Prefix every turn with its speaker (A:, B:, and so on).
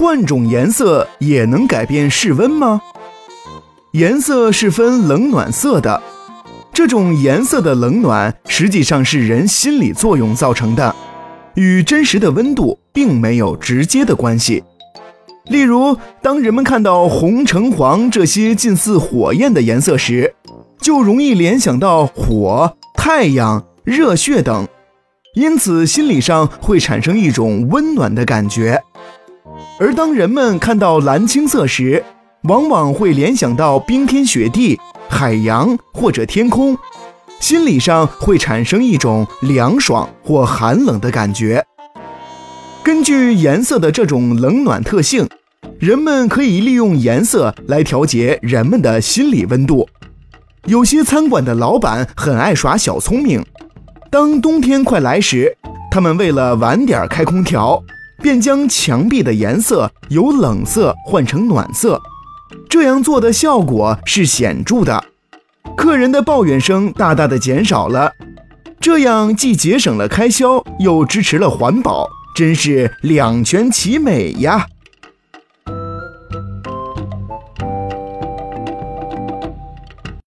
A: 换种颜色也能改变室温吗？颜色是分冷暖色的，这种颜色的冷暖实际上是人心理作用造成的，与真实的温度并没有直接的关系。例如，当人们看到红、橙、黄这些近似火焰的颜色时，就容易联想到火、太阳、热血等，因此心理上会产生一种温暖的感觉。而当人们看到蓝青色时，往往会联想到冰天雪地、海洋或者天空，心理上会产生一种凉爽或寒冷的感觉。根据颜色的这种冷暖特性，人们可以利用颜色来调节人们的心理温度。有些餐馆的老板很爱耍小聪明，当冬天快来时，他们为了晚点开空调，便将墙壁的颜色由冷色换成暖色。这样做的效果是显著的，客人的抱怨声大大的减少了。这样既节省了开销，又支持了环保。真是两全其美呀！